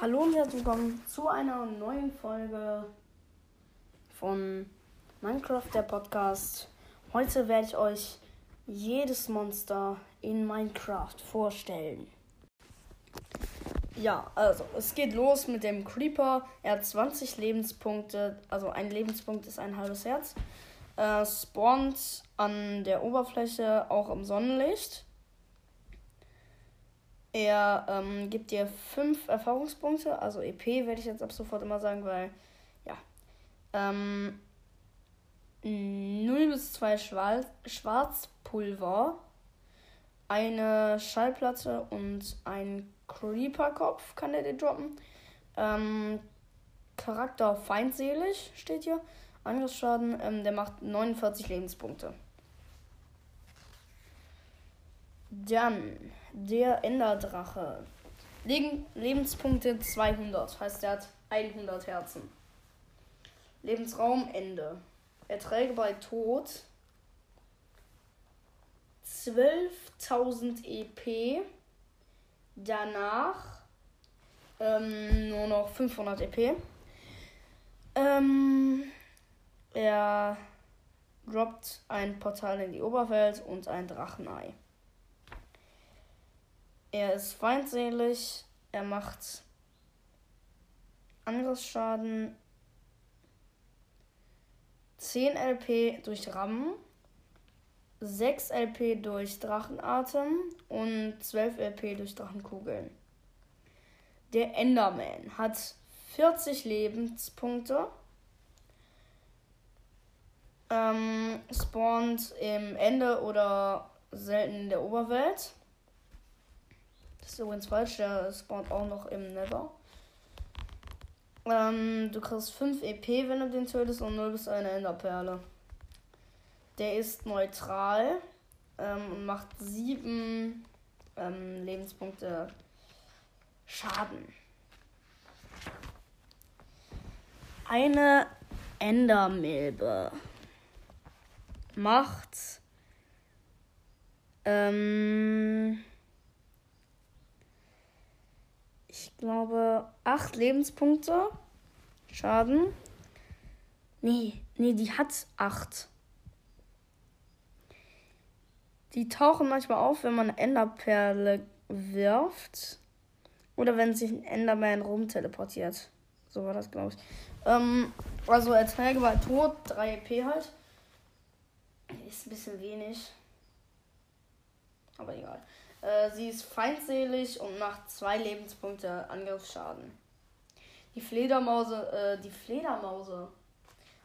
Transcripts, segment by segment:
Hallo und herzlich willkommen zu einer neuen Folge von Minecraft, der Podcast. Heute werde ich euch jedes Monster in Minecraft vorstellen. Ja, also es geht los mit dem Creeper. Er hat 20 Lebenspunkte, also ein Lebenspunkt ist ein halbes Herz. Er spawnt an der Oberfläche auch im Sonnenlicht. Er ähm, gibt dir 5 Erfahrungspunkte, also EP werde ich jetzt ab sofort immer sagen, weil, ja. Ähm, 0 bis 2 Schwarz Schwarzpulver, eine Schallplatte und ein Creeper-Kopf kann er dir droppen. Ähm, Charakter feindselig steht hier. Angriffsschaden, ähm, der macht 49 Lebenspunkte. Dann der Enderdrache. Leben, Lebenspunkte 200, heißt er hat 100 Herzen. Lebensraum Ende. Erträge bei Tod 12.000 EP. Danach ähm, nur noch 500 EP. Ähm, er droppt ein Portal in die Oberwelt und ein Drachenei. Er ist feindselig. Er macht Angriffsschaden 10 LP durch Rammen, 6 LP durch Drachenatem und 12 LP durch Drachenkugeln. Der Enderman hat 40 Lebenspunkte. Ähm, spawnt im Ende oder selten in der Oberwelt. Ist übrigens falsch, der spawnt auch noch im Nether. Ähm, du kriegst 5 EP, wenn du den tötest und 0 bis eine Enderperle. Der ist neutral ähm, und macht 7 ähm, Lebenspunkte Schaden. Eine Endermilbe macht ähm, ich glaube, 8 Lebenspunkte. Schaden. Nee, nee, die hat 8. Die tauchen manchmal auf, wenn man eine Enderperle wirft. Oder wenn sich ein Enderman rumteleportiert. So war das, glaube ich. Ähm, also Erträge bei Tod, 3 EP halt. Ist ein bisschen wenig. Aber egal. Äh, sie ist feindselig und macht 2 Lebenspunkte Angriffsschaden. Die Fledermause, äh, die Fledermause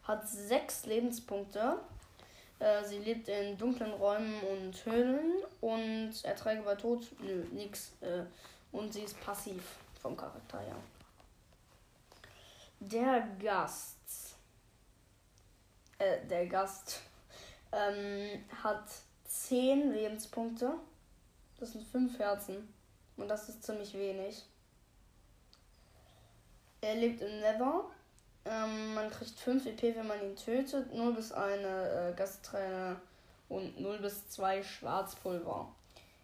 hat 6 Lebenspunkte. Äh, sie lebt in dunklen Räumen und Höhlen und Erträge bei Tod, nö, nix. Äh, und sie ist passiv vom Charakter her. Der Gast. Äh, der Gast ähm, hat 10 Lebenspunkte. Das sind 5 Herzen. Und das ist ziemlich wenig. Er lebt im Nether. Ähm, man kriegt 5 EP, wenn man ihn tötet. 0 bis 1 äh, Gastträne und 0 bis 2 Schwarzpulver.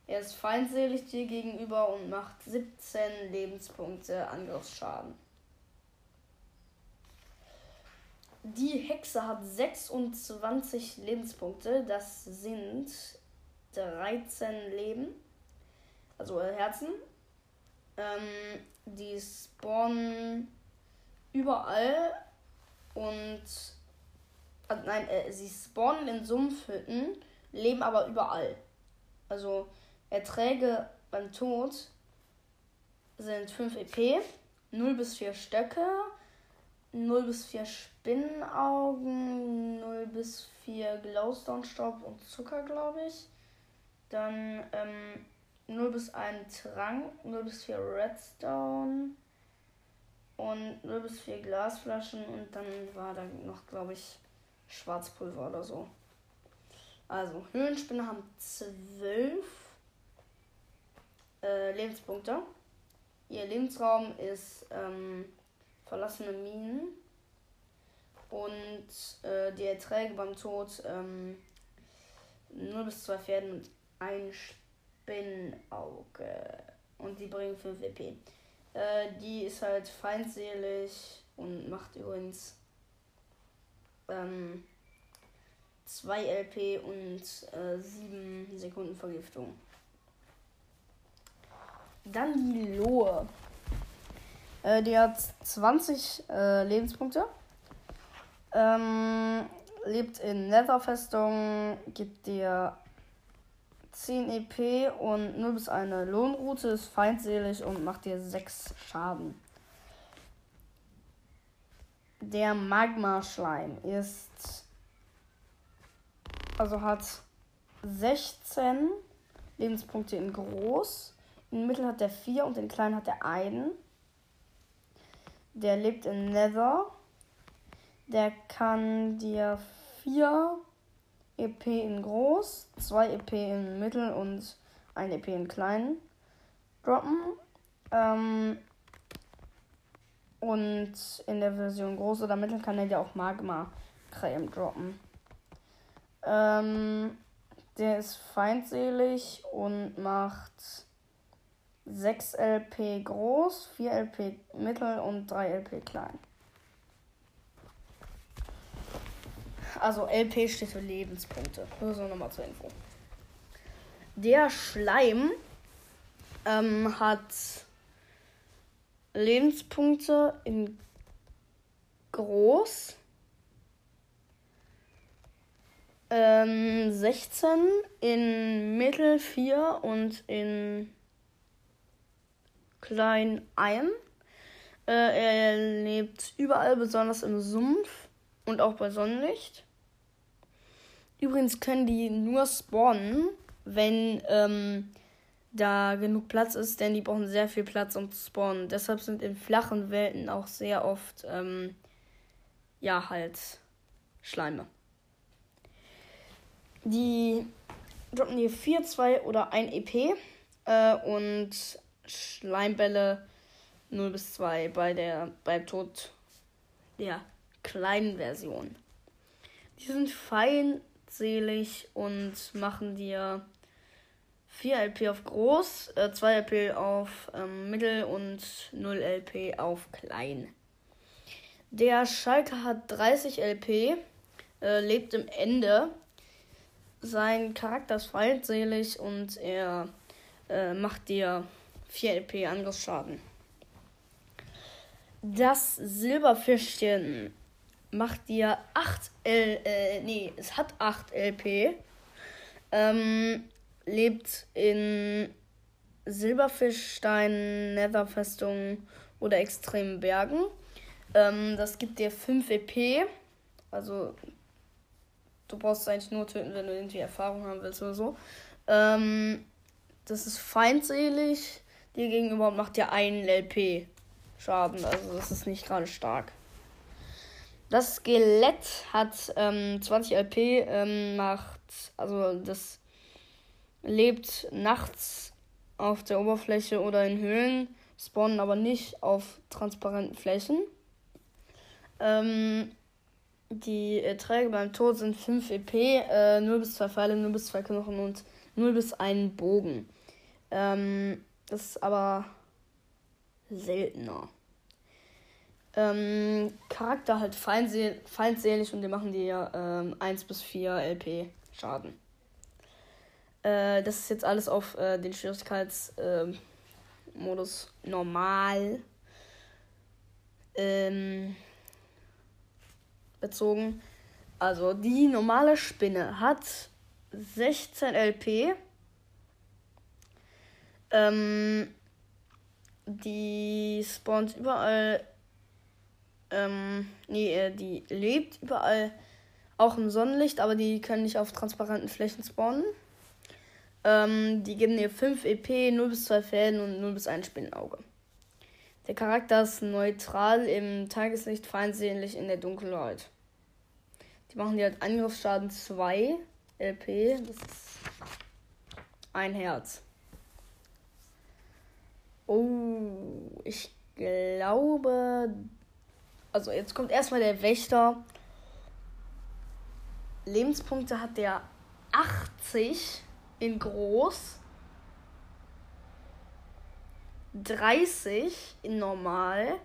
Er ist feindselig dir gegenüber und macht 17 Lebenspunkte Angriffsschaden. Die Hexe hat 26 Lebenspunkte. Das sind 13 Leben. Also äh, Herzen. Ähm, die spawnen überall und also nein, äh, sie spawnen in Sumpfhütten, leben aber überall. Also Erträge beim Tod sind 5 EP, 0 bis 4 Stöcke, 0 bis 4 Spinnenaugen, 0 bis 4 Glowstone-Staub und Zucker, glaube ich. Dann ähm, 0 bis 1 Trank, 0 bis 4 Redstone und 0 bis 4 Glasflaschen und dann war da noch, glaube ich, Schwarzpulver oder so. Also, Höhlenspinne haben 12 äh, Lebenspunkte. Ihr Lebensraum ist ähm, verlassene Minen. Und äh, die Erträge beim Tod ähm, 0 bis 2 Pferden und ein Spinnauge. Und die bringen 5 EP. Äh, die ist halt feindselig und macht übrigens ähm, 2 LP und äh, 7 Sekunden Vergiftung. Dann die Lohe. Äh, die hat 20 äh, Lebenspunkte. Ähm, lebt in Netherfestung, gibt dir 10 EP und 0 bis eine Lohnroute, ist feindselig und macht dir 6 Schaden. Der Magma-Schleim ist. Also hat 16 Lebenspunkte in groß. In Mittel hat der 4 und in klein hat der 1. Der lebt in Nether. Der kann dir 4 EP in groß, 2 EP in mittel und 1 EP in klein droppen. Ähm, und in der Version groß oder mittel kann er dir auch Magma Creme droppen. Ähm, der ist feindselig und macht 6 LP groß, 4 LP mittel und 3 LP klein. Also LP steht für Lebenspunkte. Nur so nochmal zur Info. Der Schleim ähm, hat Lebenspunkte in groß. Ähm, 16 in mittel 4 und in klein 1. Äh, er lebt überall, besonders im Sumpf und auch bei Sonnenlicht. Übrigens können die nur spawnen, wenn ähm, da genug Platz ist, denn die brauchen sehr viel Platz, um zu spawnen. Deshalb sind in flachen Welten auch sehr oft, ähm, ja, halt Schleime. Die droppen hier 4, 2 oder 1 EP äh, und Schleimbälle 0 bis 2 bei der, beim Tod der kleinen Version. Die sind fein selig und machen dir 4 LP auf groß, äh, 2 LP auf ähm, mittel und 0 LP auf klein. Der Schalke hat 30 LP, äh, lebt im Ende. Sein Charakter ist feindselig und er äh, macht dir 4 LP Angriffsschaden. Das Silberfischchen macht dir 8 L, äh, nee, es hat 8 LP. Ähm, lebt in Silberfischstein, Netherfestung oder extremen Bergen. Ähm, das gibt dir 5 EP. Also du brauchst es eigentlich nur töten, wenn du irgendwie Erfahrung haben willst oder so. Ähm, das ist feindselig. Dir gegenüber macht dir 1 LP Schaden. Also das ist nicht gerade stark. Das Skelett hat ähm, 20 LP, ähm, macht, also das lebt nachts auf der Oberfläche oder in Höhlen, spawnen aber nicht auf transparenten Flächen. Ähm, die Erträge beim Tod sind 5 EP, äh, 0 bis 2 Pfeile, 0 bis 2 Knochen und 0 bis 1 Bogen. Ähm, das ist aber seltener. Ähm, Charakter halt feindsel feindselig und die machen dir ähm, 1 bis 4 LP Schaden. Äh, das ist jetzt alles auf äh, den Schwierigkeitsmodus äh, normal ähm, bezogen. Also die normale Spinne hat 16 LP. Ähm, die spawnt überall ähm, nee, äh, die lebt überall auch im Sonnenlicht, aber die können nicht auf transparenten Flächen spawnen. Ähm, die geben dir 5 EP, 0 bis 2 Fäden und 0 bis 1 Spinnenauge. Der Charakter ist neutral im Tageslicht, feindselig in der Dunkelheit. Die machen dir halt Angriffsschaden 2 LP. Das ist ein Herz. Oh, ich glaube, also jetzt kommt erstmal der Wächter. Lebenspunkte hat der 80 in groß. 30 in normal.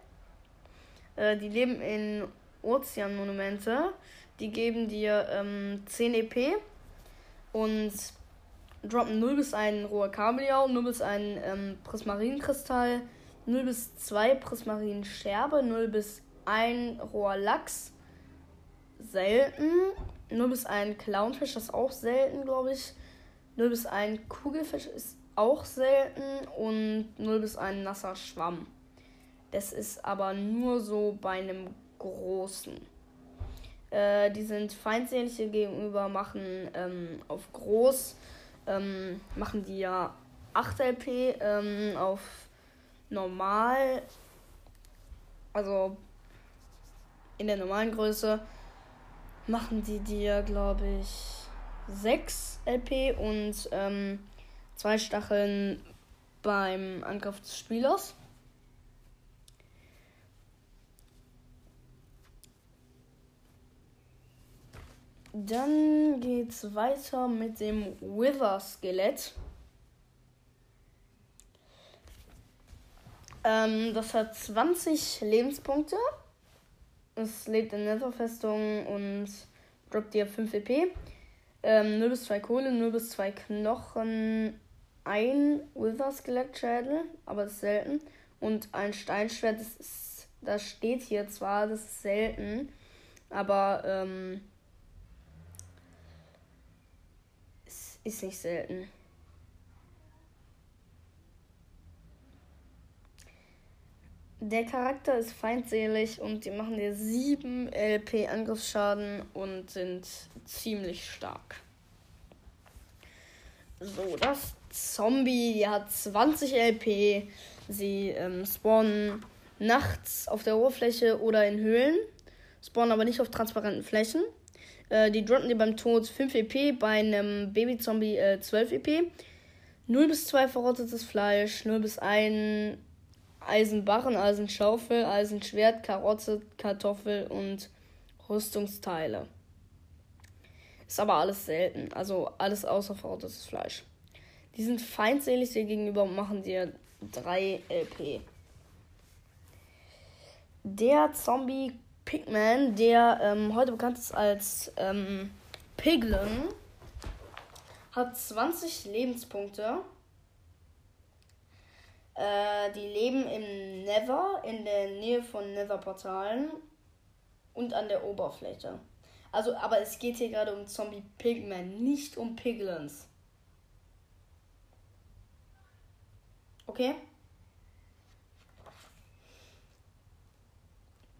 Äh, die leben in Ozeanmonumente. Die geben dir ähm, 10 EP und droppen 0 bis 1 roher Kabeljau, 0 bis 1 ähm, Prismarinkristall, 0 bis 2 Prismarinscherbe, 0 bis 1 roher Lachs. Selten. 0 bis 1 Clownfisch, das ist auch selten, glaube ich. 0 bis 1 Kugelfisch ist auch selten. Und 0 bis 1 nasser Schwamm. Das ist aber nur so bei einem großen. Äh, die sind feindselige gegenüber, machen ähm, auf groß, ähm, machen die ja 8 LP, ähm, auf normal, also in der normalen Größe, machen die dir, glaube ich, 6 LP und ähm, zwei Stacheln beim Angriff des Spielers. Dann geht's weiter mit dem Wither-Skelett. Ähm, das hat 20 Lebenspunkte. Es lebt in Netherfestung und droppt dir 5 EP. Ähm, 0 bis 2 Kohle, 0 bis 2 Knochen, ein Wither-Skelettschädel, aber das ist selten. Und ein Steinschwert, das, ist, das steht hier zwar, das ist selten, aber ähm, Ist nicht selten. Der Charakter ist feindselig und die machen dir 7 LP Angriffsschaden und sind ziemlich stark. So, das Zombie, die hat 20 LP. Sie ähm, spawnen nachts auf der Oberfläche oder in Höhlen, spawnen aber nicht auf transparenten Flächen. Äh, die droppen dir beim Tod 5 EP, bei einem Baby-Zombie äh, 12 EP. 0 bis 2 verrottetes Fleisch, 0 bis 1 Eisenbarren, Eisenschaufel, Eisenschwert, Karotte, Kartoffel und Rüstungsteile. Ist aber alles selten, also alles außer verrottetes Fleisch. Die sind feindselig dir gegenüber und machen dir 3 LP. Der Zombie Pigman, der ähm, heute bekannt ist als ähm, Piglin, hat 20 Lebenspunkte. Äh, die leben im Nether, in der Nähe von Nether-Portalen und an der Oberfläche. Also, aber es geht hier gerade um Zombie Pigman, nicht um Piglins. Okay?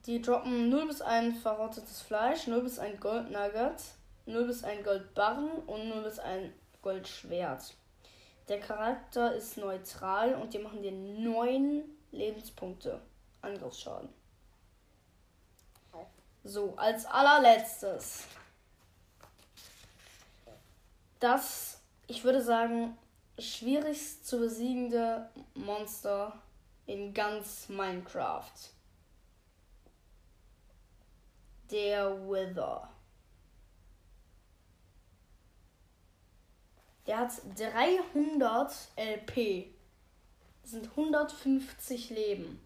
Die droppen 0 bis 1 verrottetes Fleisch, 0 bis 1 Goldnugget, 0 bis 1 Goldbarren und 0 bis 1 Goldschwert. Der Charakter ist neutral und die machen dir 9 Lebenspunkte Angriffsschaden. So, als allerletztes. Das, ich würde sagen, schwierigst zu besiegende Monster in ganz Minecraft der Wither. Der hat 300 LP. Das sind 150 Leben.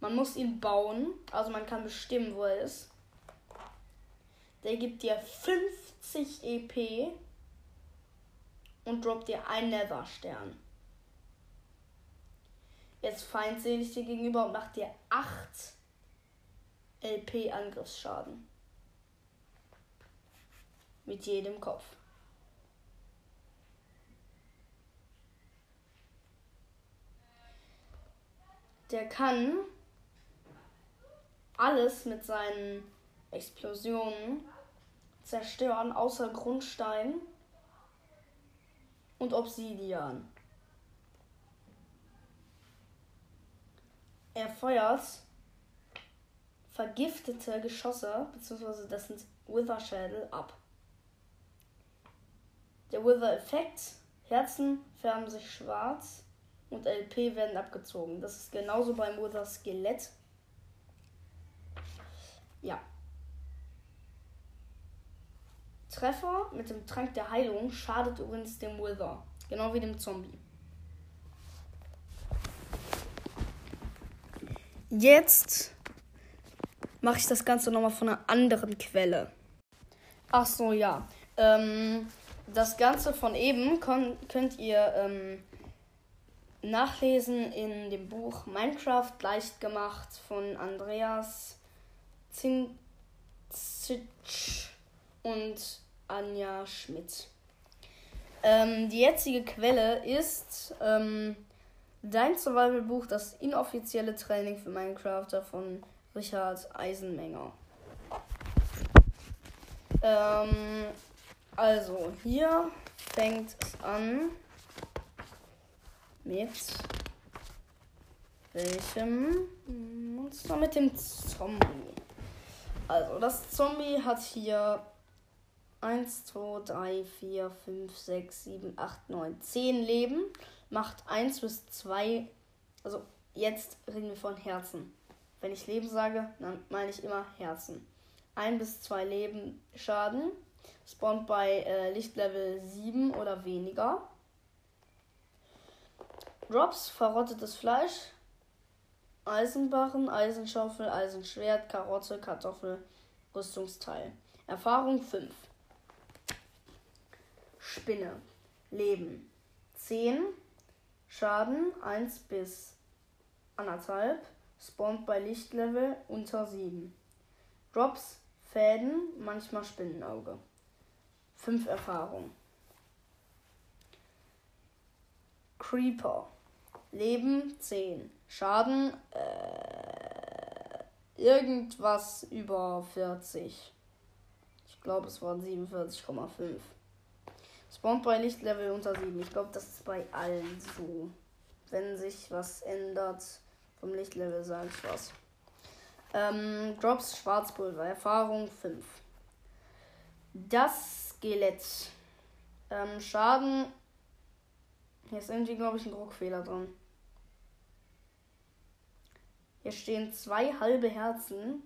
Man muss ihn bauen, also man kann bestimmen, wo er ist. Der gibt dir 50 EP und droppt dir einen Nether-Stern. Jetzt feindselig dir gegenüber und macht dir 8 LP Angriffsschaden. Mit jedem Kopf. Der kann alles mit seinen Explosionen zerstören, außer Grundstein und Obsidian. Er feuert vergiftete Geschosse, beziehungsweise das sind Wither-Schädel, ab. Der Wither-Effekt. Herzen färben sich schwarz und LP werden abgezogen. Das ist genauso beim Wither-Skelett. Ja. Treffer mit dem Trank der Heilung schadet übrigens dem Wither. Genau wie dem Zombie. Jetzt mache ich das Ganze nochmal von einer anderen Quelle. Ach so, ja. Ähm, das Ganze von eben könnt ihr ähm, nachlesen in dem Buch Minecraft leicht gemacht von Andreas Zinzitsch und Anja Schmidt. Ähm, die jetzige Quelle ist ähm, dein Survival-Buch, das inoffizielle Training für Minecrafter von Richard Eisenmenger. Ähm, also, hier fängt es an mit welchem Monster? Mit dem Zombie. Also, das Zombie hat hier 1, 2, 3, 4, 5, 6, 7, 8, 9, 10 Leben. Macht 1 bis 2. Also, jetzt reden wir von Herzen. Wenn ich Leben sage, dann meine ich immer Herzen. 1 bis 2 Leben Schaden. Spawnt bei äh, Lichtlevel 7 oder weniger. Drops, verrottetes Fleisch, Eisenbarren, Eisenschaufel, Eisenschwert, Karotte, Kartoffel, Rüstungsteil. Erfahrung 5. Spinne. Leben. 10. Schaden 1 bis 1,5. Spawnt bei Lichtlevel unter 7. Drops, Fäden, manchmal Spinnenauge. 5 Erfahrung. Creeper. Leben 10. Schaden äh, irgendwas über 40. Ich glaube, es waren 47,5. Spawn bei Lichtlevel unter 7. Ich glaube, das ist bei allen so. Wenn sich was ändert vom Lichtlevel, sage ich was. Ähm, Drops Schwarzpulver. Erfahrung 5. Das Skelett. Ähm, Schaden. Hier ist irgendwie, glaube ich, ein Druckfehler drin. Hier stehen zwei halbe Herzen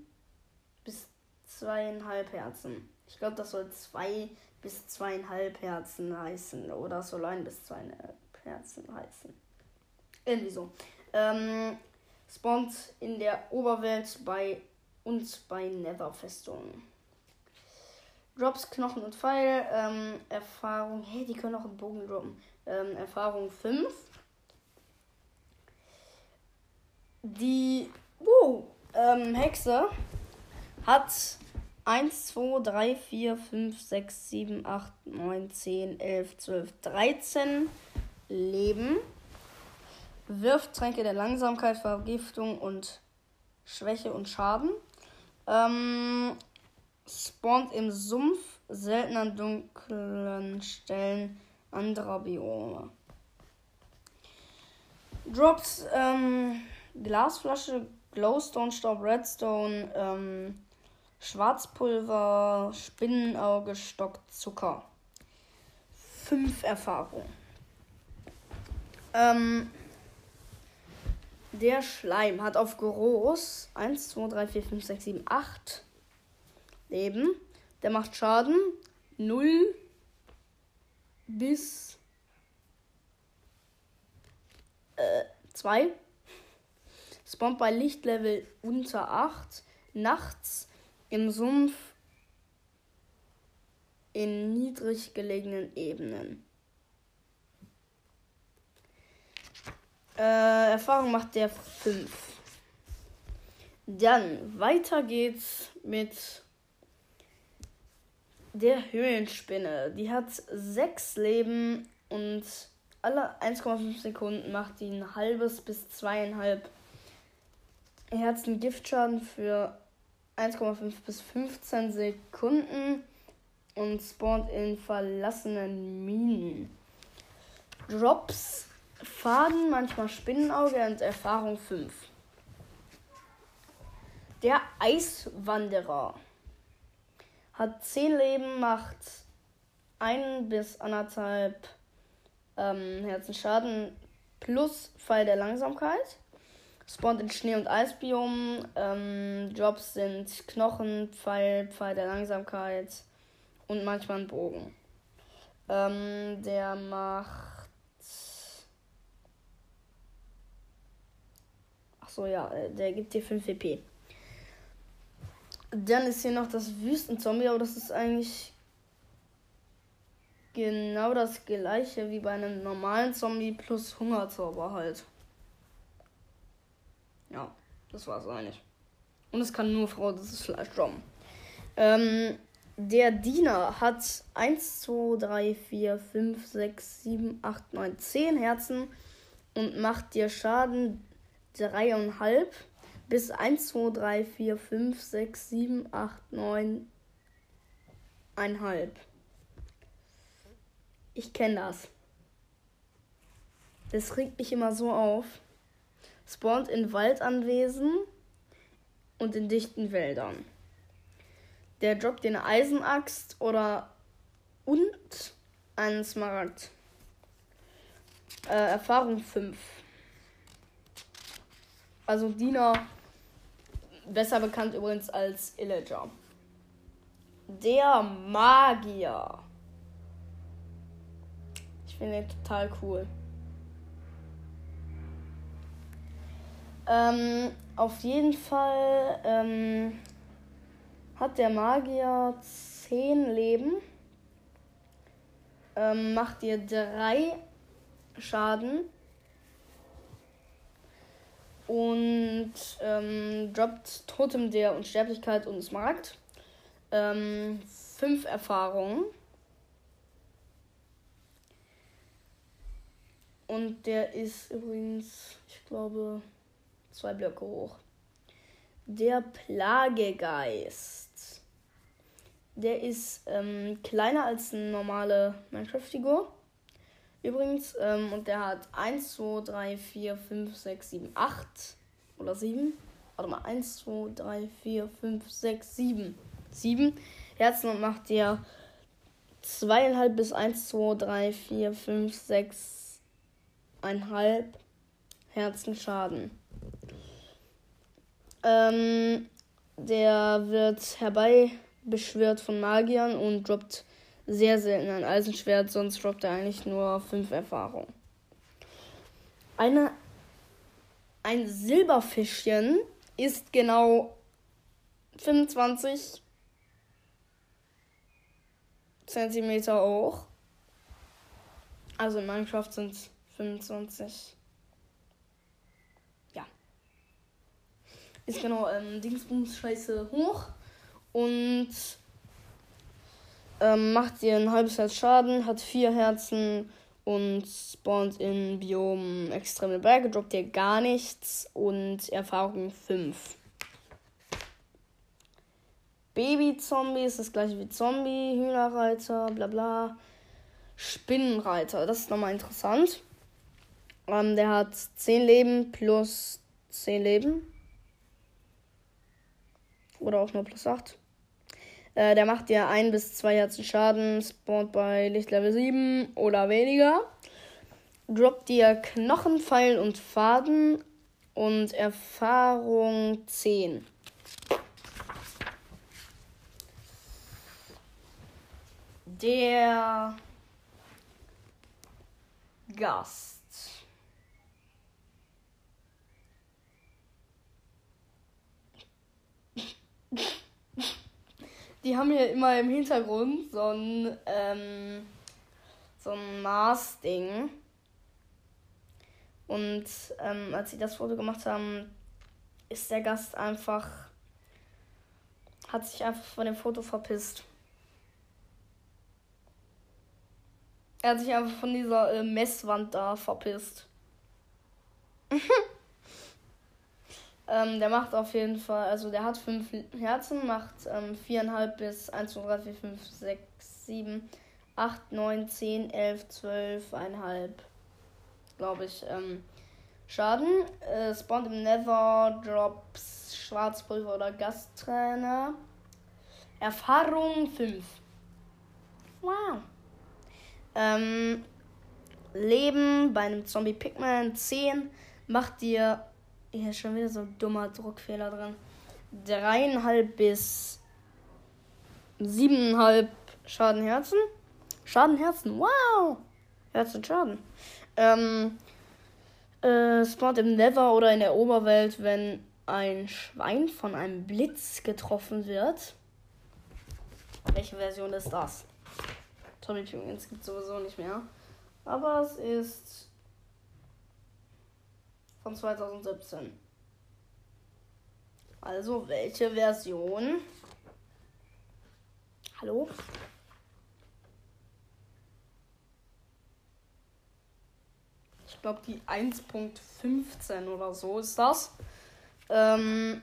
bis zweieinhalb Herzen. Ich glaube, das soll zwei bis zweieinhalb Herzen heißen. Oder soll ein bis zweieinhalb Herzen heißen. Irgendwie so. Ähm, spawnt in der Oberwelt bei uns bei Netherfestungen. Drops, Knochen und Pfeil. Ähm, Erfahrung. Hey, die können auch einen Bogen droppen. Ähm, Erfahrung 5. Die uh, ähm, Hexe hat 1, 2, 3, 4, 5, 6, 7, 8, 9, 10, 11, 12, 13 Leben. Wirft Tränke der Langsamkeit, Vergiftung und Schwäche und Schaden. Ähm, spawnt im Sumpf, selten an dunklen Stellen anderer Biome. Drops ähm, Glasflasche, Glowstone, Staub, Redstone, ähm, Schwarzpulver, Spinnenauge, Stock, Zucker. Fünf Erfahrung. Ähm, der Schleim hat auf groß 1, 2, 3, 4, 5, 6, 7, 8 Leben. Der macht Schaden 0 bis 2. Äh, Spawnt bei Lichtlevel unter 8. Nachts im Sumpf in niedrig gelegenen Ebenen. Äh, Erfahrung macht der 5. Dann weiter geht's mit der Höhlenspinne. Die hat 6 Leben und alle 1,5 Sekunden macht die ein halbes bis zweieinhalb Herzen Giftschaden für 1,5 bis 15 Sekunden und spawnt in verlassenen Minen. Drops, Faden, manchmal Spinnenauge und Erfahrung 5. Der Eiswanderer hat 10 Leben, macht 1 bis 1,5 ähm, Herzen plus Fall der Langsamkeit. Spawnt in Schnee- und Eisbiom. Ähm, Jobs sind Knochen, Pfeil, Pfeil der Langsamkeit und manchmal ein Bogen. Ähm, der macht. Ach so, ja, äh, der gibt dir 5 WP. Dann ist hier noch das Wüstenzombie, aber das ist eigentlich genau das gleiche wie bei einem normalen Zombie plus Hungerzauber halt. Ja, das war's eigentlich. Und es kann nur Frau das ist Fleisch droppen. Ähm, der Diener hat 1, 2, 3, 4, 5, 6, 7, 8, 9, 10 Herzen und macht dir Schaden 3,5 bis 1, 2, 3, 4, 5, 6, 7, 8, 9, 1,5. Ich kenne das. Das regt mich immer so auf. Spawnt in Waldanwesen und in dichten Wäldern. Der droppt den Eisenaxt oder und einen Smaragd. Äh, Erfahrung 5. Also Diener, besser bekannt übrigens als Illager. Der Magier. Ich finde ihn total cool. Ähm, auf jeden Fall ähm, hat der Magier 10 Leben. Ähm, macht dir 3 Schaden. Und ähm, droppt Totem der Unsterblichkeit und Smaragd. 5 ähm, Erfahrungen. Und der ist übrigens, ich glaube, zwei Blöcke hoch. Der Plagegeist. Der ist ähm, kleiner als eine normale Minecraft-Figur. Übrigens, ähm, und der hat 1, 2, 3, 4, 5, 6, 7, 8 oder 7. Warte mal, 1, 2, 3, 4, 5, 6, 7. 7 Herzen und macht der 2,5 bis 1, 2, 3, 4, 5, 6, 1,5 Herzen Schaden. Ähm, der wird herbeibeschwört von Magiern und droppt sehr selten ein Eisenschwert, sonst droppt er eigentlich nur 5 Erfahrung. Eine, ein Silberfischchen ist genau 25 Zentimeter hoch. Also in Minecraft sind es 25 ist genau ähm, Dingsbums Scheiße hoch und ähm, macht ihr ein halbes Herz Schaden, hat vier Herzen und spawnt in Biom extreme Berge, droppt ihr gar nichts und Erfahrung 5. Baby-Zombie ist das gleiche wie Zombie, Hühnerreiter, bla bla. Spinnenreiter, das ist nochmal interessant. Ähm, der hat 10 Leben plus 10 Leben. Oder auch nur plus 8. Äh, der macht dir 1 bis 2 Herzen Schaden, spawnt bei Lichtlevel 7 oder weniger. Droppt dir Knochen, Pfeil und Faden und Erfahrung 10. Der Gast. Die haben hier immer im Hintergrund so ein, ähm, so ein Mars-Ding. Und ähm, als sie das Foto gemacht haben, ist der Gast einfach, hat sich einfach von dem Foto verpisst. Er hat sich einfach von dieser äh, Messwand da verpisst. Ähm, der macht auf jeden Fall, also der hat fünf Herzen, macht ähm, 4,5 bis 1, 2, 3, 4, 5, 6, 7, 8, 9, 10, 11, 12, 1,5, glaube ich, ähm, Schaden. Äh, spawnt im Nether, Drops, Schwarzpulver oder Gasttrainer. Erfahrung 5. Wow. Ähm, Leben bei einem Zombie Pigman 10 macht dir hier ist schon wieder so ein dummer Druckfehler drin. Dreieinhalb bis siebeneinhalb Schadenherzen. Schadenherzen, wow! Herzen Schaden. Ähm, Äh, spawnt im Nether oder in der Oberwelt, wenn ein Schwein von einem Blitz getroffen wird. Welche Version ist das? Tommy Penguins gibt sowieso nicht mehr. Aber es ist von 2017. Also, welche Version? Hallo? Ich glaube, die 1.15 oder so ist das. Ähm,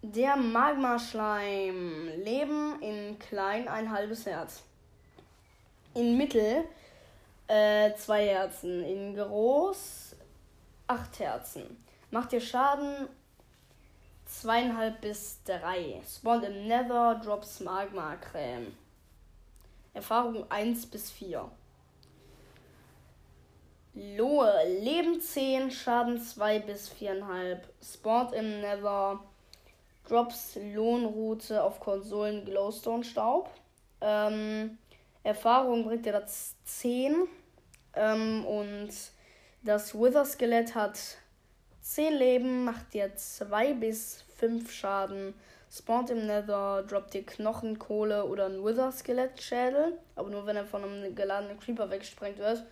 der Magma-Schleim. Leben in klein ein halbes Herz. In Mittel äh, zwei Herzen. In groß acht Herzen. Macht dir Schaden zweieinhalb bis drei. Spawnt im Nether, Drops Magma-Creme. Erfahrung 1 bis 4. Lohe, Leben 10, Schaden 2 bis 4,5. Spawnt im Nether, Drops Lohnroute auf Konsolen Glowstone Staub. Ähm, Erfahrung bringt dir das 10. Ähm, und das Wither Skelett hat 10 Leben, macht dir 2 bis 5 Schaden. Spawnt im Nether, droppt dir Knochen, Kohle oder ein Wither Skelett Schädel. Aber nur wenn er von einem geladenen Creeper weggesprengt wird.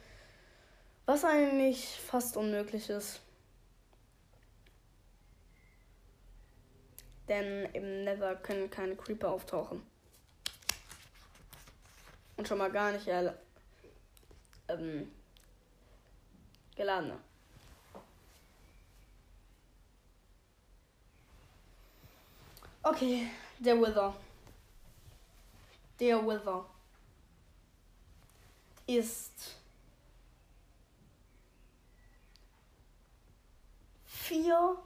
Was eigentlich fast unmöglich ist. Denn im Nether können keine Creeper auftauchen. Und schon mal gar nicht äh, ähm, geladene. Okay, der Wither. Der Wither ist vier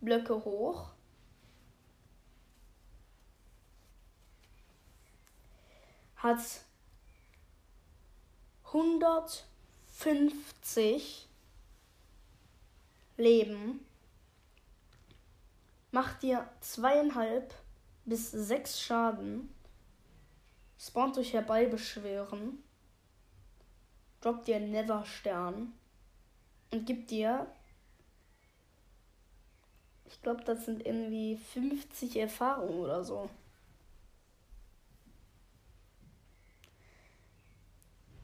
Blöcke hoch hat 150 Leben. Macht dir zweieinhalb bis sechs Schaden. Spawnt durch herbeibeschwören. Droppt dir Nether Stern. Und gibt dir. Ich glaube, das sind irgendwie 50 Erfahrungen oder so.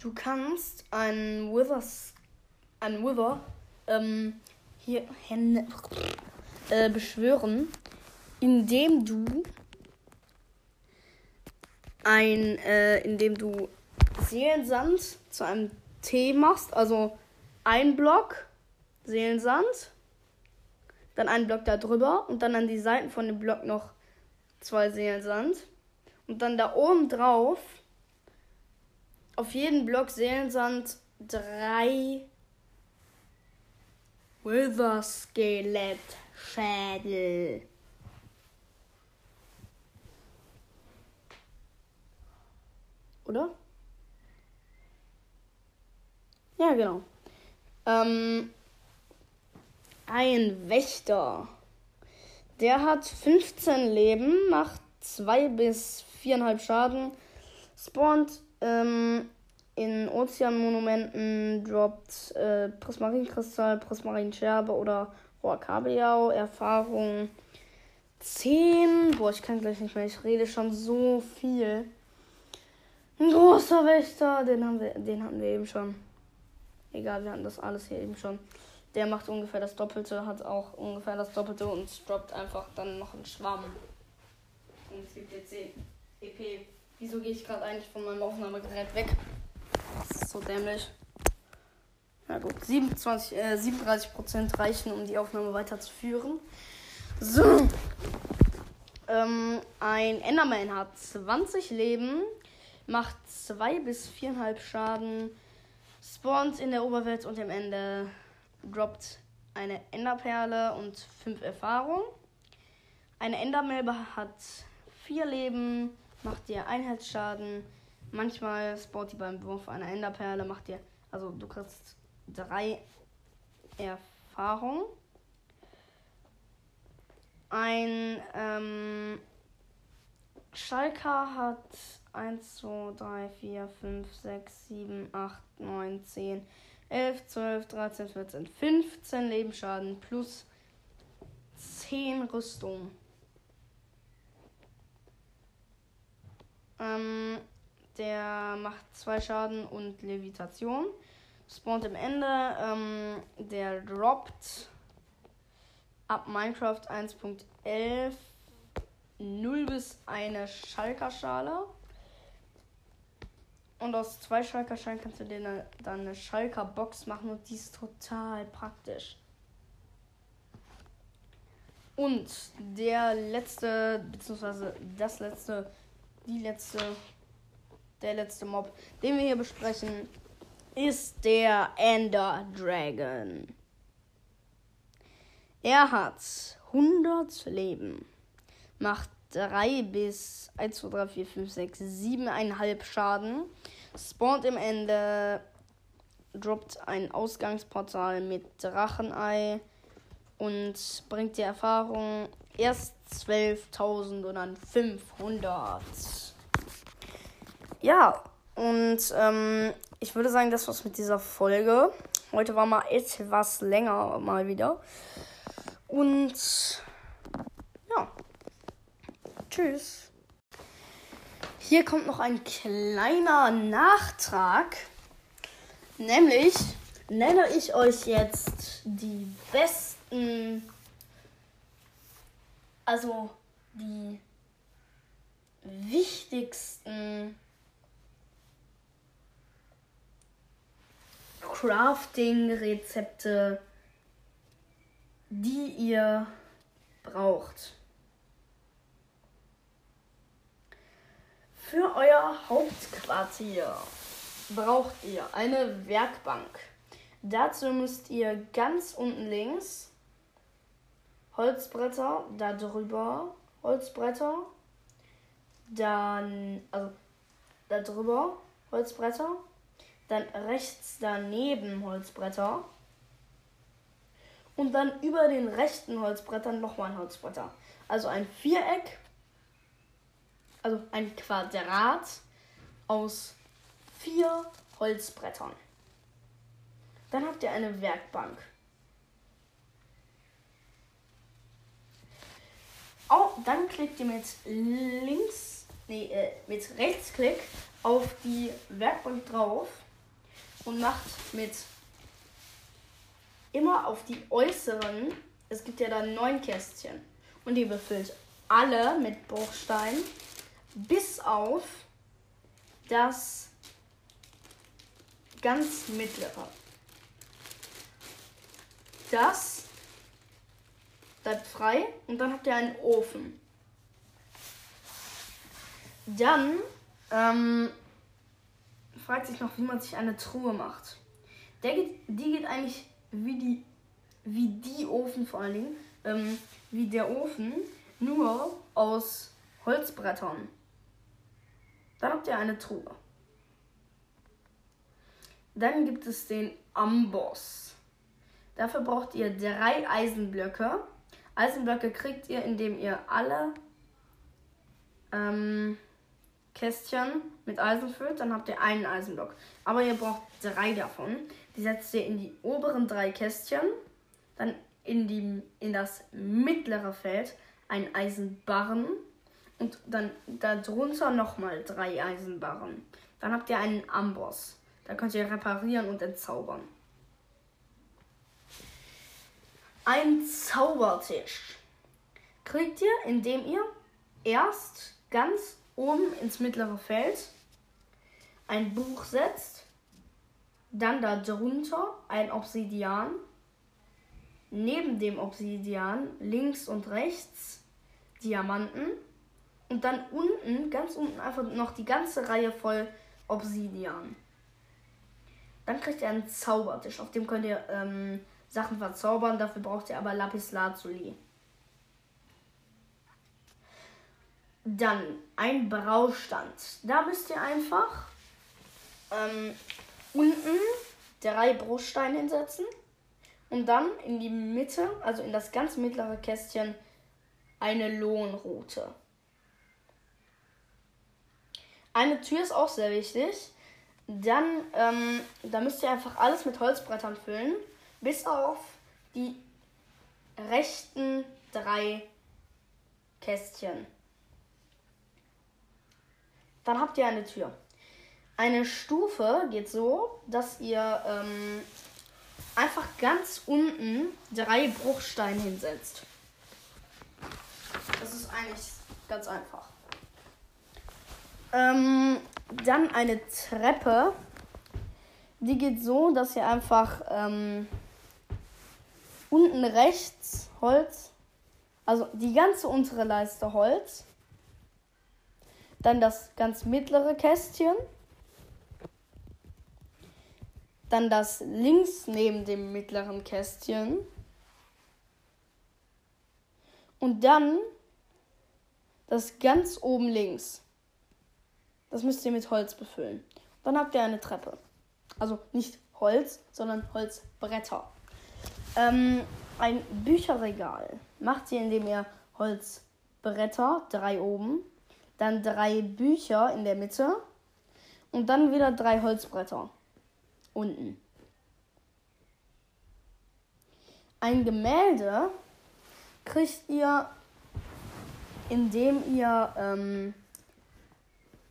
Du kannst einen Withers, einen Wither ähm, hier Hände, äh, beschwören, indem du ein, äh, indem du Seelensand zu einem T machst, also ein Block Seelensand, dann ein Block da drüber und dann an die Seiten von dem Block noch zwei Seelensand und dann da oben drauf auf jeden Block Seelensand drei Wither Skelett Schädel. Oder? Ja, genau. Ähm, ein Wächter. Der hat 15 Leben, macht 2 bis 4,5 Schaden, spawnt ähm, in Ozeanmonumenten droppt äh, Prismarinkristall, Prismarinscherbe oder Rohr Kabeljau. Erfahrung 10. Boah, ich kann gleich nicht mehr. Ich rede schon so viel. Ein großer Wächter, den haben wir, den hatten wir eben schon. Egal, wir hatten das alles hier eben schon. Der macht ungefähr das Doppelte, hat auch ungefähr das Doppelte und droppt einfach dann noch einen Schwamm. Und es gibt jetzt EP. Wieso gehe ich gerade eigentlich von meinem Aufnahmegerät weg? Das ist so dämlich. Na gut, 27, äh, 37% reichen, um die Aufnahme weiterzuführen. So. Ähm, ein Enderman hat 20 Leben, macht 2 bis 4,5 Schaden, spawnt in der Oberwelt und am Ende droppt eine Enderperle und 5 Erfahrung. Eine Endermelbe hat 4 Leben, macht dir Einheitsschaden. Manchmal spawnt die beim Wurf einer Enderperle, macht dir, also du kriegst drei Erfahrung. Ein ähm, Schalker hat 1, 2, 3, 4, 5, 6, 7, 8, 9, 10, 11, 12, 13, 14, 15 Lebensschaden plus 10 Rüstung. Ähm, der macht 2 Schaden und Levitation. Spawnt im Ende. Ähm, der droppt ab Minecraft 1.11 0 bis eine Schalkerschale. Und aus zwei Schalkerschalen kannst du dir dann eine Schalker-Box machen und die ist total praktisch. Und der letzte, beziehungsweise das letzte, die letzte, der letzte Mob, den wir hier besprechen, ist der Ender Dragon. Er hat 100 Leben, macht 3 bis 1, 2, 3, 4, 5, 6, 7,5 Schaden. Spawnt im Ende. Droppt ein Ausgangsportal mit Drachenei. Und bringt die Erfahrung erst 12.000 und dann 500. Ja, und ähm, ich würde sagen, das war's mit dieser Folge. Heute war mal etwas länger mal wieder. Und Tschüss. Hier kommt noch ein kleiner Nachtrag. Nämlich nenne ich euch jetzt die besten, also die wichtigsten Crafting-Rezepte, die ihr braucht. Für euer Hauptquartier braucht ihr eine Werkbank. Dazu müsst ihr ganz unten links Holzbretter, da drüber Holzbretter, dann, also da drüber Holzbretter, dann rechts daneben Holzbretter und dann über den rechten Holzbrettern nochmal ein Holzbretter. Also ein Viereck also ein Quadrat aus vier Holzbrettern. Dann habt ihr eine Werkbank. Oh, dann klickt ihr mit links, nee, äh, mit Rechtsklick auf die Werkbank drauf und macht mit immer auf die äußeren, es gibt ja da neun Kästchen und die befüllt alle mit Bruchstein bis auf das ganz mittlere. Das bleibt frei und dann habt ihr einen Ofen. Dann ähm, fragt sich noch, wie man sich eine Truhe macht. Der geht, die geht eigentlich wie die, wie die Ofen vor allen Dingen, ähm, wie der Ofen, nur aus Holzbrettern. Dann habt ihr eine Truhe. Dann gibt es den Amboss. Dafür braucht ihr drei Eisenblöcke. Eisenblöcke kriegt ihr, indem ihr alle ähm, Kästchen mit Eisen füllt. Dann habt ihr einen Eisenblock. Aber ihr braucht drei davon. Die setzt ihr in die oberen drei Kästchen. Dann in, die, in das mittlere Feld ein Eisenbarren und dann darunter nochmal drei Eisenbarren. Dann habt ihr einen Amboss. Da könnt ihr reparieren und entzaubern. Ein Zaubertisch kriegt ihr, indem ihr erst ganz oben ins mittlere Feld ein Buch setzt, dann darunter ein Obsidian, neben dem Obsidian links und rechts Diamanten und dann unten, ganz unten einfach noch die ganze Reihe voll Obsidian. Dann kriegt ihr einen Zaubertisch, auf dem könnt ihr ähm, Sachen verzaubern. Dafür braucht ihr aber Lapis Lazuli. Dann ein Braustand. Da müsst ihr einfach ähm, unten drei Bruchsteine hinsetzen und dann in die Mitte, also in das ganz mittlere Kästchen, eine Lohnroute. Eine Tür ist auch sehr wichtig. Dann, ähm, da müsst ihr einfach alles mit Holzbrettern füllen, bis auf die rechten drei Kästchen. Dann habt ihr eine Tür. Eine Stufe geht so, dass ihr ähm, einfach ganz unten drei Bruchsteine hinsetzt. Das ist eigentlich ganz einfach. Ähm, dann eine Treppe. Die geht so, dass ihr einfach ähm, unten rechts Holz, also die ganze untere Leiste Holz, dann das ganz mittlere Kästchen dann das links neben dem mittleren Kästchen. Und dann das ganz oben links. Das müsst ihr mit Holz befüllen. Dann habt ihr eine Treppe. Also nicht Holz, sondern Holzbretter. Ähm, ein Bücherregal macht ihr, indem ihr Holzbretter, drei oben, dann drei Bücher in der Mitte und dann wieder drei Holzbretter unten. Ein Gemälde kriegt ihr, indem ihr ähm,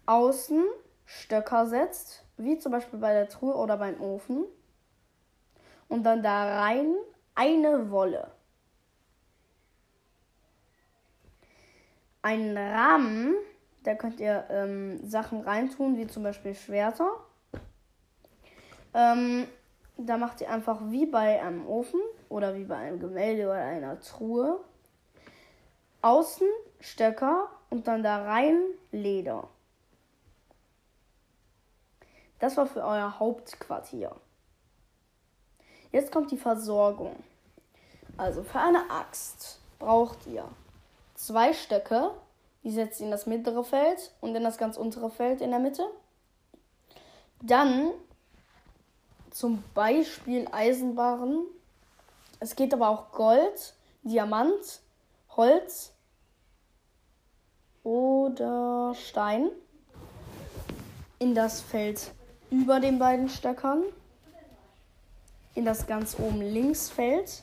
außen Stöcker setzt, wie zum Beispiel bei der Truhe oder beim Ofen, und dann da rein eine Wolle. Einen Rahmen, da könnt ihr ähm, Sachen reintun, wie zum Beispiel Schwerter ähm, da macht ihr einfach wie bei einem Ofen oder wie bei einem Gemälde oder einer Truhe außen Stöcker und dann da rein Leder. Das war für euer Hauptquartier. Jetzt kommt die Versorgung. Also für eine Axt braucht ihr zwei Stöcke, die setzt ihr in das mittlere Feld und in das ganz untere Feld in der Mitte. Dann zum Beispiel Eisenbahn. Es geht aber auch Gold, Diamant, Holz oder Stein in das Feld über den beiden Stöckern, in das ganz oben links Feld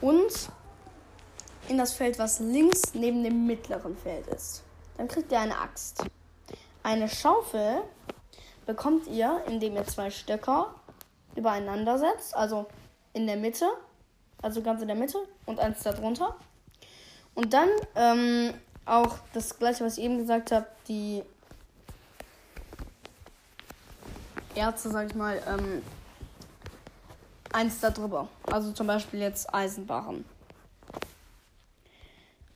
und in das Feld, was links neben dem mittleren Feld ist. Dann kriegt ihr eine Axt. Eine Schaufel bekommt ihr, indem ihr zwei Stöcker übereinander setzt, also in der Mitte, also ganz in der Mitte und eins darunter. Und dann ähm, auch das gleiche, was ich eben gesagt habe, die Erze, sag ich mal, ähm, eins darüber. Also zum Beispiel jetzt Eisenbarren.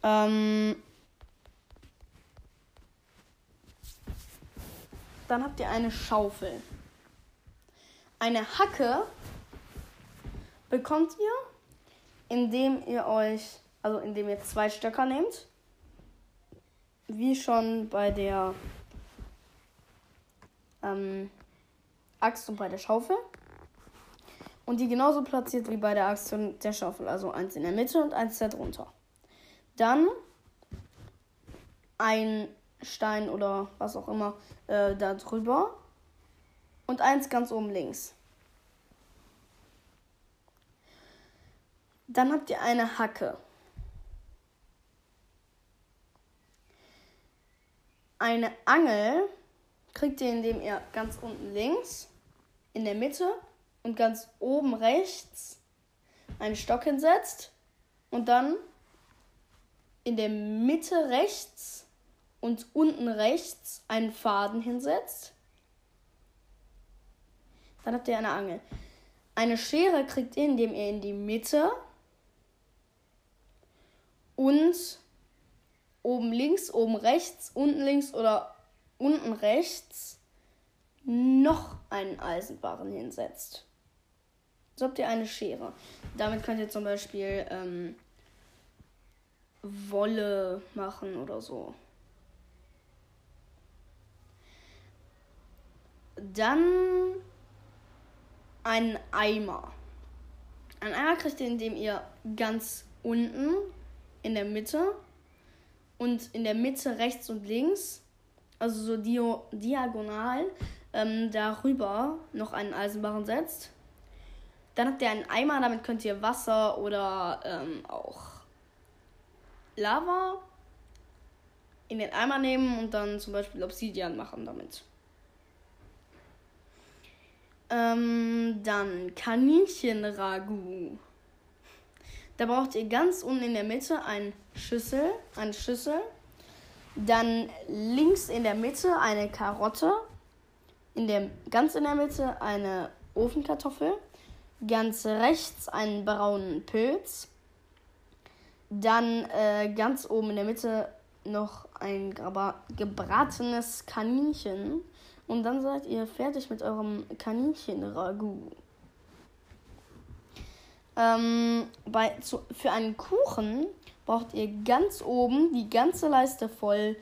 Ähm, Dann habt ihr eine Schaufel. Eine Hacke bekommt ihr, indem ihr euch, also indem ihr zwei Stöcker nehmt. Wie schon bei der ähm, Axt und bei der Schaufel. Und die genauso platziert wie bei der Axt und der Schaufel. Also eins in der Mitte und eins darunter. Dann ein Stein oder was auch immer äh, da drüber. Und eins ganz oben links. Dann habt ihr eine Hacke. Eine Angel kriegt ihr, indem ihr ganz unten links, in der Mitte und ganz oben rechts einen Stock hinsetzt und dann in der Mitte rechts und unten rechts einen Faden hinsetzt. Dann habt ihr eine Angel. Eine Schere kriegt ihr, indem ihr in die Mitte und oben links, oben rechts, unten links oder unten rechts noch einen Eisenbarren hinsetzt. So habt ihr eine Schere. Damit könnt ihr zum Beispiel ähm, Wolle machen oder so. Dann ein Eimer. Ein Eimer kriegt ihr, indem ihr ganz unten in der Mitte und in der Mitte rechts und links also so dio diagonal, ähm, darüber noch einen Eisenbarren setzt. Dann habt ihr einen Eimer, damit könnt ihr Wasser oder ähm, auch Lava in den Eimer nehmen und dann zum Beispiel Obsidian machen damit. Ähm, dann Kaninchenragout. Da braucht ihr ganz unten in der Mitte eine Schüssel, eine Schüssel. Dann links in der Mitte eine Karotte. In der, ganz in der Mitte eine Ofenkartoffel. Ganz rechts einen braunen Pilz. Dann äh, ganz oben in der Mitte noch ein gebratenes Kaninchen. Und dann seid ihr fertig mit eurem Kaninchen-Ragout. Ähm, für einen Kuchen braucht ihr ganz oben die ganze Leiste voll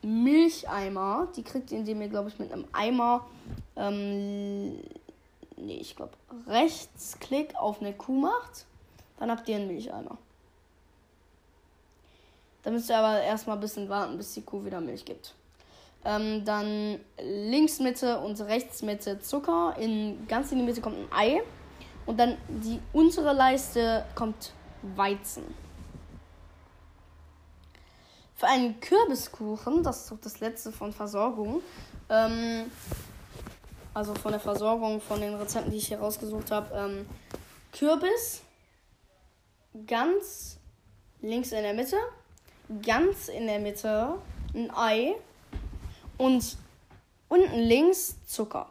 Milcheimer. Die kriegt ihr, indem ihr, glaube ich, mit einem Eimer, ähm, nee, ich glaube, Rechtsklick auf eine Kuh macht. Dann habt ihr einen Milcheimer. Da müsst ihr aber erstmal ein bisschen warten, bis die Kuh wieder Milch gibt. Ähm, dann links Mitte und rechts Mitte Zucker. In, ganz in die Mitte kommt ein Ei. Und dann die untere Leiste kommt Weizen. Für einen Kürbiskuchen, das ist doch das letzte von Versorgung, ähm, also von der Versorgung von den Rezepten, die ich hier rausgesucht habe, ähm, Kürbis ganz links in der Mitte, ganz in der Mitte ein Ei, und unten links Zucker.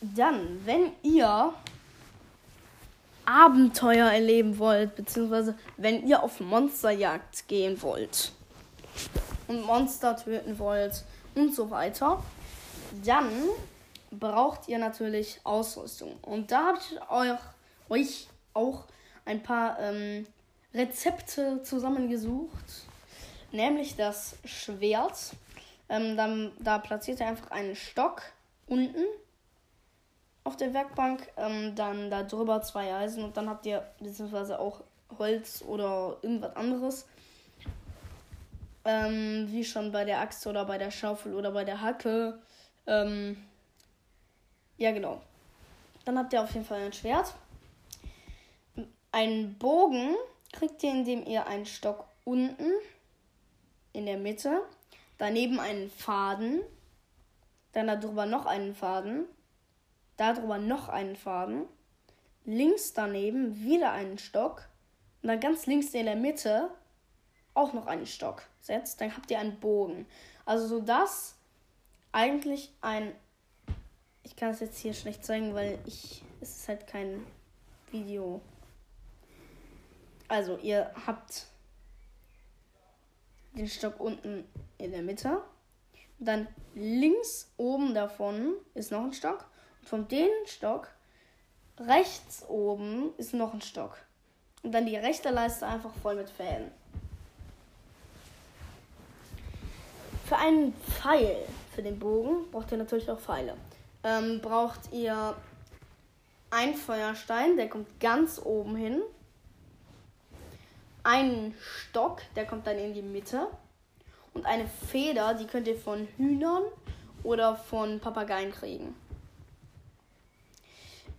Dann, wenn ihr Abenteuer erleben wollt, beziehungsweise wenn ihr auf Monsterjagd gehen wollt und Monster töten wollt und so weiter, dann braucht ihr natürlich Ausrüstung. Und da habe ich euch, euch auch ein paar ähm, Rezepte zusammengesucht nämlich das Schwert. Ähm, dann, da platziert er einfach einen Stock unten auf der Werkbank, ähm, dann da drüber zwei Eisen und dann habt ihr beziehungsweise auch Holz oder irgendwas anderes. Ähm, wie schon bei der Axt oder bei der Schaufel oder bei der Hacke. Ähm, ja, genau. Dann habt ihr auf jeden Fall ein Schwert. Einen Bogen kriegt ihr, indem ihr einen Stock unten in der Mitte, daneben einen Faden, dann darüber noch einen Faden, darüber noch einen Faden, links daneben wieder einen Stock und dann ganz links in der Mitte auch noch einen Stock setzt, dann habt ihr einen Bogen. Also so dass eigentlich ein ich kann es jetzt hier schlecht zeigen, weil ich es ist halt kein Video. Also ihr habt den Stock unten in der Mitte. dann links oben davon ist noch ein Stock. Von dem Stock rechts oben ist noch ein Stock. Und dann die rechte Leiste einfach voll mit Fäden. Für einen Pfeil, für den Bogen, braucht ihr natürlich auch Pfeile. Ähm, braucht ihr einen Feuerstein, der kommt ganz oben hin einen Stock, der kommt dann in die Mitte. Und eine Feder, die könnt ihr von Hühnern oder von Papageien kriegen.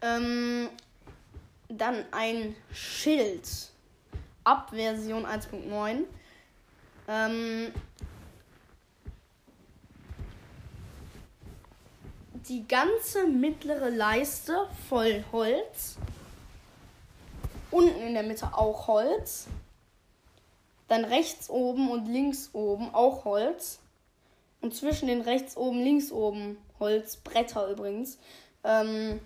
Ähm, dann ein Schild. Ab Version 1.9. Ähm, die ganze mittlere Leiste voll Holz. Unten in der Mitte auch Holz. Dann rechts oben und links oben auch Holz. Und zwischen den rechts oben, links oben Holzbretter übrigens. Ähm,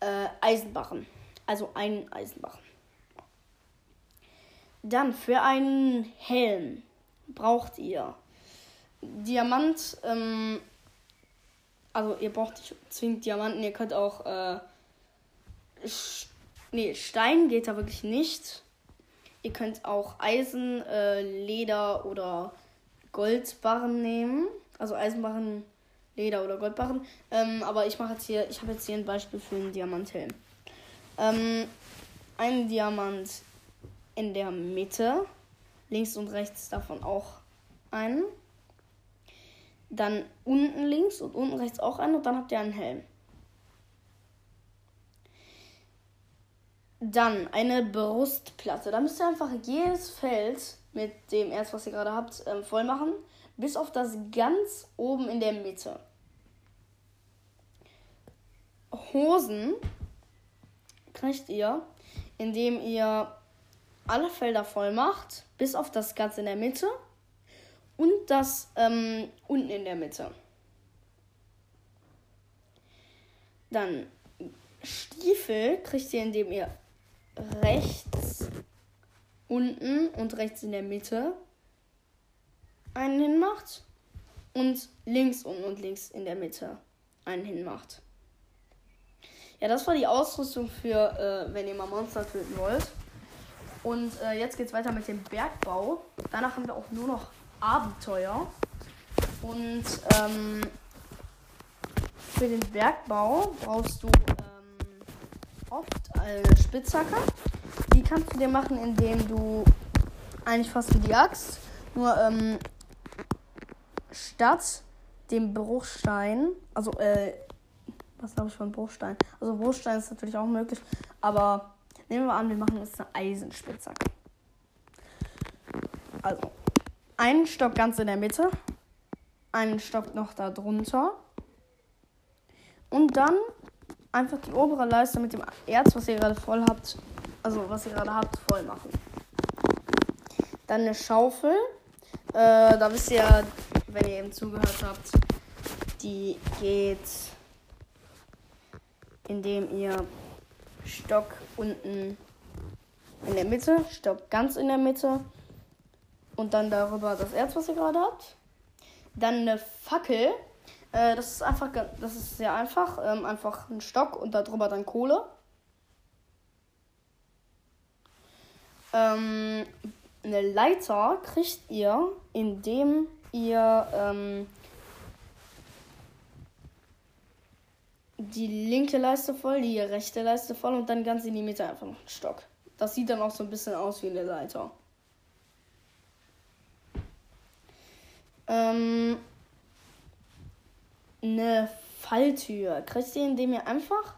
äh, Eisenbarren. Also ein Eisenbarren. Dann für einen Helm braucht ihr Diamant. Ähm, also ihr braucht nicht zwingend Diamanten. Ihr könnt auch äh, nee, Stein geht da wirklich nicht. Ihr könnt auch Eisen, äh, Leder oder Goldbarren nehmen. Also Eisenbarren, Leder oder Goldbarren. Ähm, aber ich mache jetzt hier, ich habe jetzt hier ein Beispiel für einen Diamanthelm. Ähm, ein Diamant in der Mitte. Links und rechts davon auch einen. Dann unten links und unten rechts auch einen und dann habt ihr einen Helm. Dann eine Brustplatte. Da müsst ihr einfach jedes Feld mit dem Erz, was ihr gerade habt, ähm, voll machen. Bis auf das ganz oben in der Mitte. Hosen kriegt ihr, indem ihr alle Felder voll macht, bis auf das Ganze in der Mitte und das ähm, unten in der Mitte. Dann Stiefel kriegt ihr, indem ihr rechts unten und rechts in der Mitte einen hinmacht und links unten und links in der Mitte einen hinmacht. Ja, das war die Ausrüstung für, äh, wenn ihr mal Monster töten wollt. Und äh, jetzt es weiter mit dem Bergbau. Danach haben wir auch nur noch Abenteuer. Und ähm, für den Bergbau brauchst du ähm, oft eine Spitzhacke. Die kannst du dir machen, indem du eigentlich fast wie die Axt, nur ähm, statt dem Bruchstein, also äh, was glaube ich von Bruchstein? Also Bruchstein ist natürlich auch möglich, aber nehmen wir an, wir machen jetzt eine Eisenspitzhacke. Also einen Stock ganz in der Mitte, einen Stock noch da drunter und dann einfach die obere Leiste mit dem Erz, was ihr gerade voll habt, also was ihr gerade habt, voll machen. Dann eine Schaufel. Äh, da wisst ihr, wenn ihr eben zugehört habt, die geht indem ihr Stock unten in der Mitte, Stock ganz in der Mitte und dann darüber das Erz, was ihr gerade habt. Dann eine Fackel. Äh, das ist einfach, das ist sehr einfach. Ähm, einfach ein Stock und darüber dann Kohle. Ähm, eine Leiter kriegt ihr, indem ihr ähm, die linke Leiste voll, die rechte Leiste voll und dann ganz in die Mitte einfach noch ein Stock. Das sieht dann auch so ein bisschen aus wie eine Leiter. Ähm, eine Falltür kriegt ihr, indem ihr einfach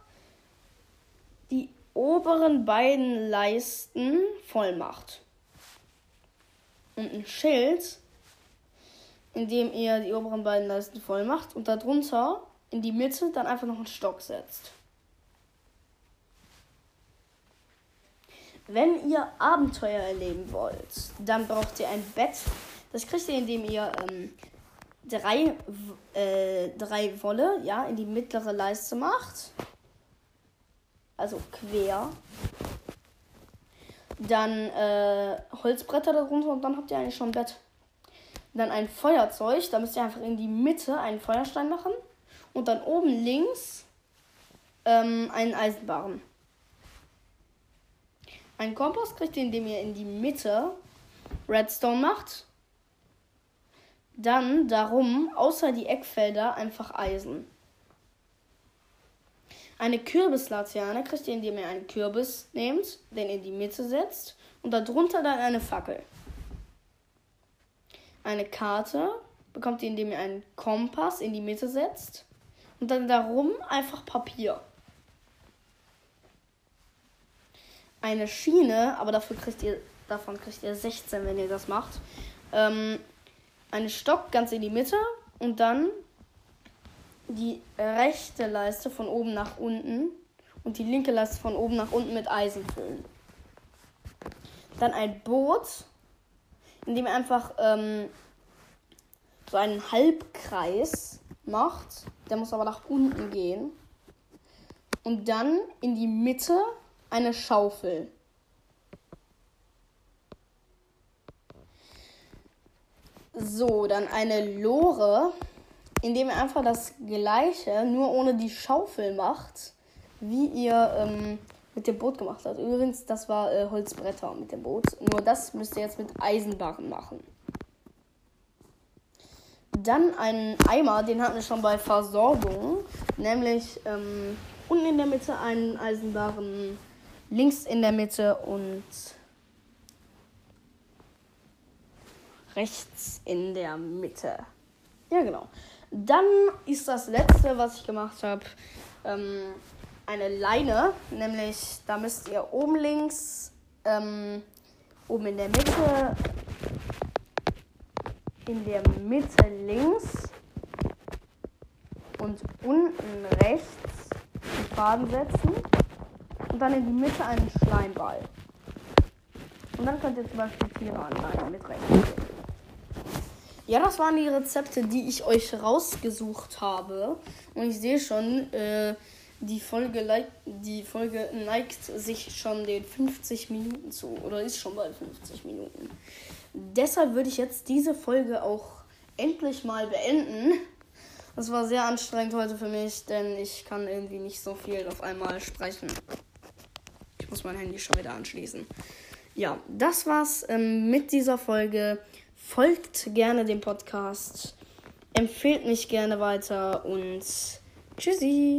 die oberen beiden Leisten voll macht. Und ein Schild, indem ihr die oberen beiden Leisten voll macht und darunter in die Mitte dann einfach noch einen Stock setzt. Wenn ihr Abenteuer erleben wollt, dann braucht ihr ein Bett. Das kriegt ihr, indem ihr ähm, drei, äh, drei Wolle ja, in die mittlere Leiste macht. Also quer. Dann äh, Holzbretter darunter und dann habt ihr eigentlich schon ein Bett. Dann ein Feuerzeug. Da müsst ihr einfach in die Mitte einen Feuerstein machen und dann oben links ähm, einen Eisenbarren. Ein Kompass kriegt ihr, indem ihr in die Mitte Redstone macht. Dann darum, außer die Eckfelder, einfach Eisen. Eine Kürbislaterne kriegt ihr, indem ihr einen Kürbis nehmt, den in die Mitte setzt und darunter dann eine Fackel. Eine Karte bekommt ihr, indem ihr einen Kompass in die Mitte setzt und dann darum einfach Papier. Eine Schiene, aber dafür kriegt ihr, davon kriegt ihr 16, wenn ihr das macht. Ähm, einen Stock ganz in die Mitte und dann die rechte Leiste von oben nach unten und die linke Leiste von oben nach unten mit Eisen füllen. Dann ein Boot, in dem ihr einfach ähm, so einen Halbkreis macht. Der muss aber nach unten gehen. Und dann in die Mitte eine Schaufel. So, dann eine Lore, indem ihr einfach das gleiche, nur ohne die Schaufel macht, wie ihr ähm, mit dem Boot gemacht habt. Übrigens, das war äh, Holzbretter mit dem Boot. Nur das müsst ihr jetzt mit Eisenbarren machen. Dann einen Eimer, den hatten wir schon bei Versorgung. Nämlich ähm, unten in der Mitte einen Eisenbaren, links in der Mitte und rechts in der Mitte. Ja, genau. Dann ist das letzte, was ich gemacht habe, ähm, eine Leine. Nämlich, da müsst ihr oben links, ähm, oben in der Mitte, in der Mitte links und unten rechts die Faden setzen und dann in die Mitte einen Schleimball. Und dann könnt ihr zum Beispiel Tiere anleihen mit rechts. Ja, das waren die Rezepte, die ich euch rausgesucht habe. Und ich sehe schon, äh, die Folge, die Folge neigt sich schon den 50 Minuten zu. Oder ist schon bei 50 Minuten. Deshalb würde ich jetzt diese Folge auch endlich mal beenden. Das war sehr anstrengend heute für mich, denn ich kann irgendwie nicht so viel auf einmal sprechen. Ich muss mein Handy schon wieder anschließen. Ja, das war's ähm, mit dieser Folge. Folgt gerne dem Podcast. Empfehlt mich gerne weiter und tschüssi.